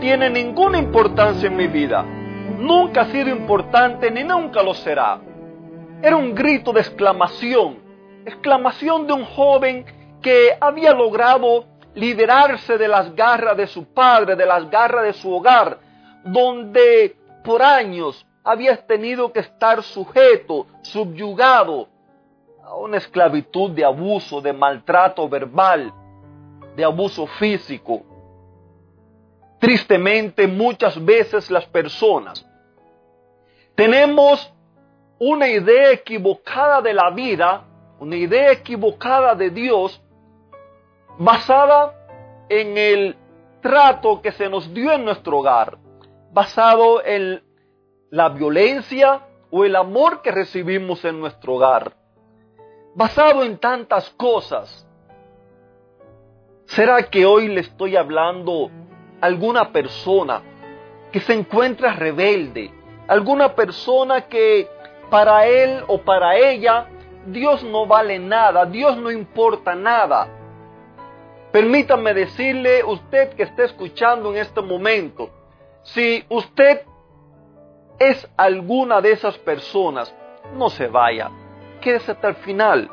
Tiene ninguna importancia en mi vida. Nunca ha sido importante ni nunca lo será. Era un grito de exclamación, exclamación de un joven que había logrado liberarse de las garras de su padre, de las garras de su hogar, donde por años había tenido que estar sujeto, subyugado a una esclavitud de abuso, de maltrato verbal, de abuso físico. Tristemente, muchas veces las personas tenemos una idea equivocada de la vida, una idea equivocada de Dios, basada en el trato que se nos dio en nuestro hogar, basado en la violencia o el amor que recibimos en nuestro hogar, basado en tantas cosas. ¿Será que hoy le estoy hablando alguna persona que se encuentra rebelde, alguna persona que para él o para ella Dios no vale nada, Dios no importa nada. Permítame decirle, usted que está escuchando en este momento, si usted es alguna de esas personas, no se vaya, quédese hasta el final,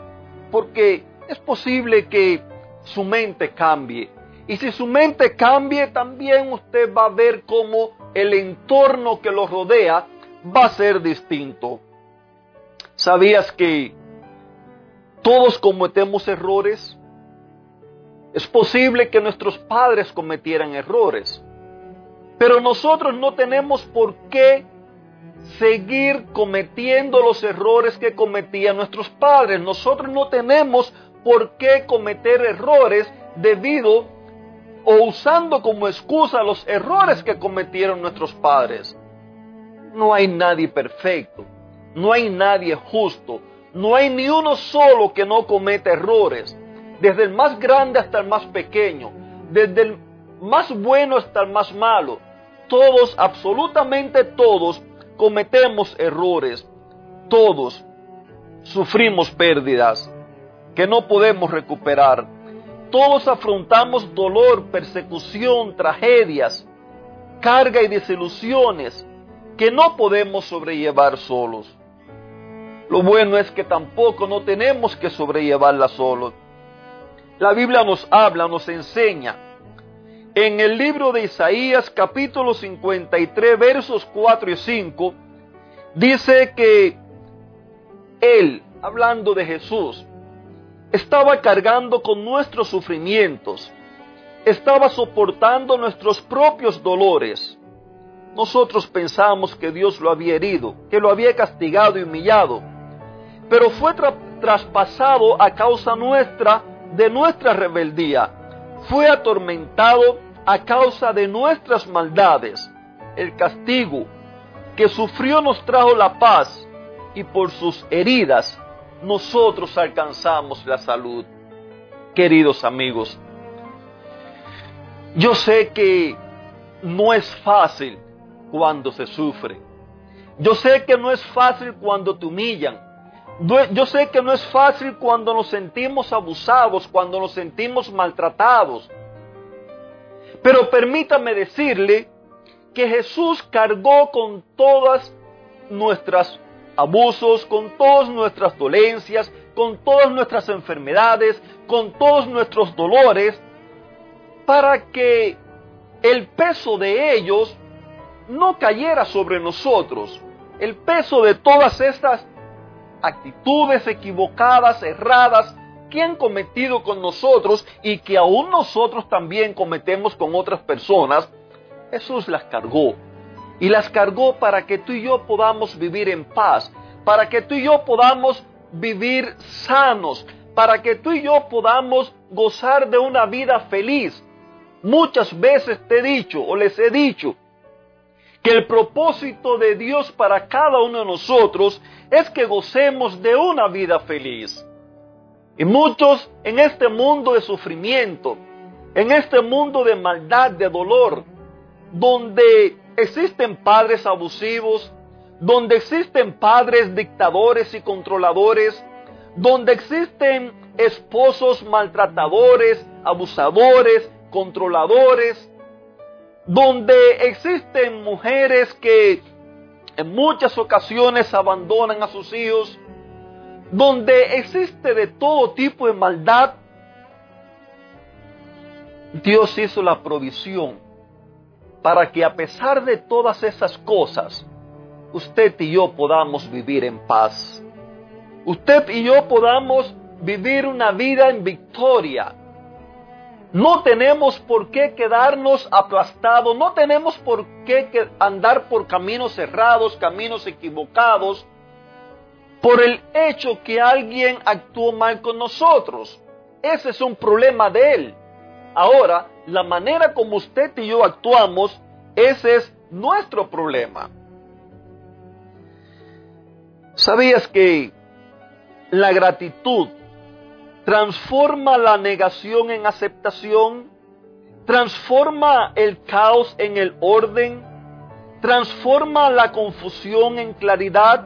porque es posible que su mente cambie. Y si su mente cambie, también usted va a ver cómo el entorno que lo rodea va a ser distinto. ¿Sabías que todos cometemos errores? Es posible que nuestros padres cometieran errores, pero nosotros no tenemos por qué seguir cometiendo los errores que cometían nuestros padres. Nosotros no tenemos por qué cometer errores debido o usando como excusa los errores que cometieron nuestros padres. No hay nadie perfecto, no hay nadie justo, no hay ni uno solo que no cometa errores, desde el más grande hasta el más pequeño, desde el más bueno hasta el más malo. Todos, absolutamente todos, cometemos errores. Todos sufrimos pérdidas que no podemos recuperar. Todos afrontamos dolor, persecución, tragedias, carga y desilusiones que no podemos sobrellevar solos. Lo bueno es que tampoco no tenemos que sobrellevarla solos. La Biblia nos habla, nos enseña. En el libro de Isaías capítulo 53 versos 4 y 5 dice que Él, hablando de Jesús, estaba cargando con nuestros sufrimientos, estaba soportando nuestros propios dolores. Nosotros pensamos que Dios lo había herido, que lo había castigado y humillado, pero fue traspasado a causa nuestra, de nuestra rebeldía, fue atormentado a causa de nuestras maldades. El castigo que sufrió nos trajo la paz y por sus heridas nosotros alcanzamos la salud. Queridos amigos, yo sé que no es fácil cuando se sufre. Yo sé que no es fácil cuando te humillan. Yo sé que no es fácil cuando nos sentimos abusados, cuando nos sentimos maltratados. Pero permítame decirle que Jesús cargó con todas nuestras abusos, con todas nuestras dolencias, con todas nuestras enfermedades, con todos nuestros dolores, para que el peso de ellos no cayera sobre nosotros. El peso de todas estas actitudes equivocadas, erradas, que han cometido con nosotros y que aún nosotros también cometemos con otras personas, Jesús las cargó y las cargó para que tú y yo podamos vivir en paz, para que tú y yo podamos vivir sanos, para que tú y yo podamos gozar de una vida feliz. Muchas veces te he dicho o les he dicho que el propósito de Dios para cada uno de nosotros es que gocemos de una vida feliz. Y muchos en este mundo de sufrimiento, en este mundo de maldad, de dolor, donde existen padres abusivos, donde existen padres dictadores y controladores, donde existen esposos maltratadores, abusadores, controladores, donde existen mujeres que en muchas ocasiones abandonan a sus hijos, donde existe de todo tipo de maldad, Dios hizo la provisión para que a pesar de todas esas cosas, usted y yo podamos vivir en paz. Usted y yo podamos vivir una vida en victoria. No tenemos por qué quedarnos aplastados, no tenemos por qué andar por caminos cerrados, caminos equivocados, por el hecho que alguien actuó mal con nosotros. Ese es un problema de él. Ahora, la manera como usted y yo actuamos, ese es nuestro problema. ¿Sabías que la gratitud transforma la negación en aceptación? ¿Transforma el caos en el orden? ¿Transforma la confusión en claridad?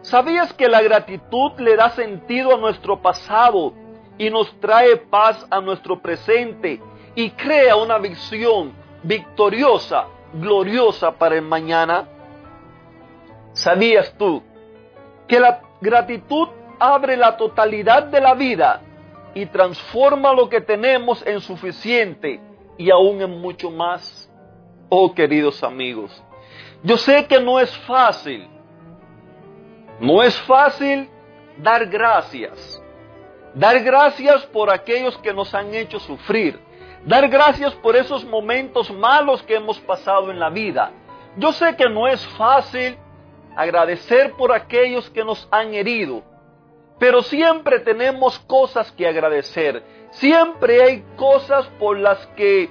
¿Sabías que la gratitud le da sentido a nuestro pasado y nos trae paz a nuestro presente y crea una visión victoriosa, gloriosa para el mañana? ¿Sabías tú que la gratitud abre la totalidad de la vida y transforma lo que tenemos en suficiente y aún en mucho más? Oh queridos amigos, yo sé que no es fácil no es fácil dar gracias. Dar gracias por aquellos que nos han hecho sufrir. Dar gracias por esos momentos malos que hemos pasado en la vida. Yo sé que no es fácil agradecer por aquellos que nos han herido. Pero siempre tenemos cosas que agradecer. Siempre hay cosas por las que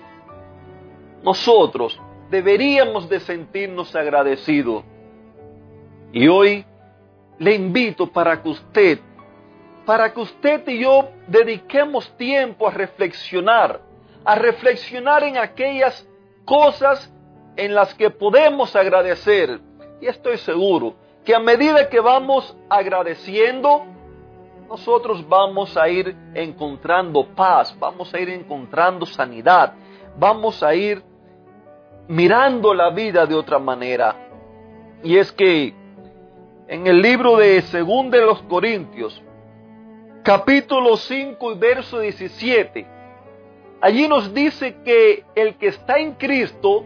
nosotros deberíamos de sentirnos agradecidos. Y hoy le invito para que usted, para que usted y yo dediquemos tiempo a reflexionar, a reflexionar en aquellas cosas en las que podemos agradecer. Y estoy seguro que a medida que vamos agradeciendo, nosotros vamos a ir encontrando paz, vamos a ir encontrando sanidad, vamos a ir mirando la vida de otra manera. Y es que en el libro de Según de los Corintios, capítulo 5 y verso 17. Allí nos dice que el que está en Cristo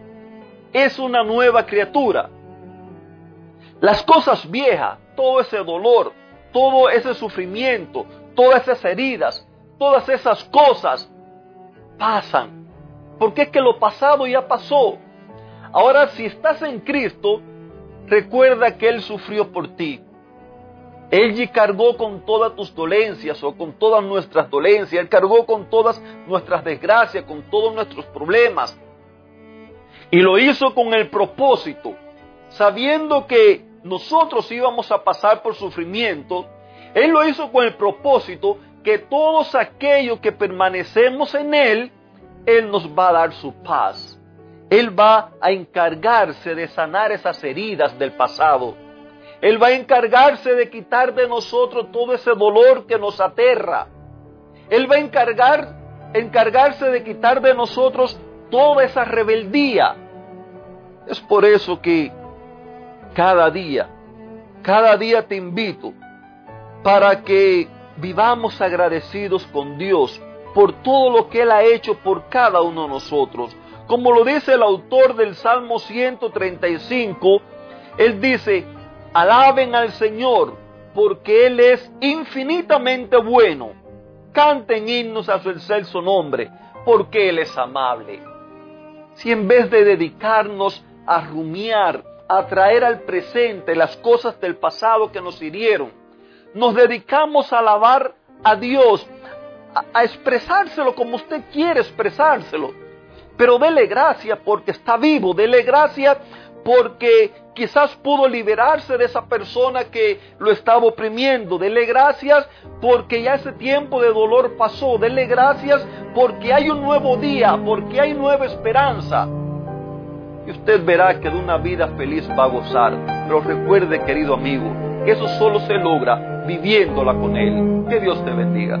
es una nueva criatura. Las cosas viejas, todo ese dolor, todo ese sufrimiento, todas esas heridas, todas esas cosas pasan. Porque es que lo pasado ya pasó. Ahora si estás en Cristo, Recuerda que Él sufrió por ti. Él cargó con todas tus dolencias o con todas nuestras dolencias. Él cargó con todas nuestras desgracias, con todos nuestros problemas. Y lo hizo con el propósito, sabiendo que nosotros íbamos a pasar por sufrimiento. Él lo hizo con el propósito que todos aquellos que permanecemos en Él, Él nos va a dar su paz. Él va a encargarse de sanar esas heridas del pasado. Él va a encargarse de quitar de nosotros todo ese dolor que nos aterra. Él va a encargar, encargarse de quitar de nosotros toda esa rebeldía. Es por eso que cada día, cada día te invito para que vivamos agradecidos con Dios por todo lo que Él ha hecho por cada uno de nosotros como lo dice el autor del Salmo 135, él dice, alaben al Señor porque Él es infinitamente bueno. Canten himnos a su excelso nombre porque Él es amable. Si en vez de dedicarnos a rumiar, a traer al presente las cosas del pasado que nos hirieron, nos dedicamos a alabar a Dios, a, expresárselo como usted quiere expresárselo, Pero dele gracias porque está vivo, dele gracias porque quizás pudo liberarse de esa persona que lo estaba oprimiendo. Dele gracias porque ya ese tiempo de dolor pasó. Dele gracias porque hay un nuevo día, porque hay nueva esperanza. Y usted verá que de una vida feliz va a gozar. Pero recuerde, querido amigo, eso solo se logra viviéndola con Él. Que Dios te bendiga.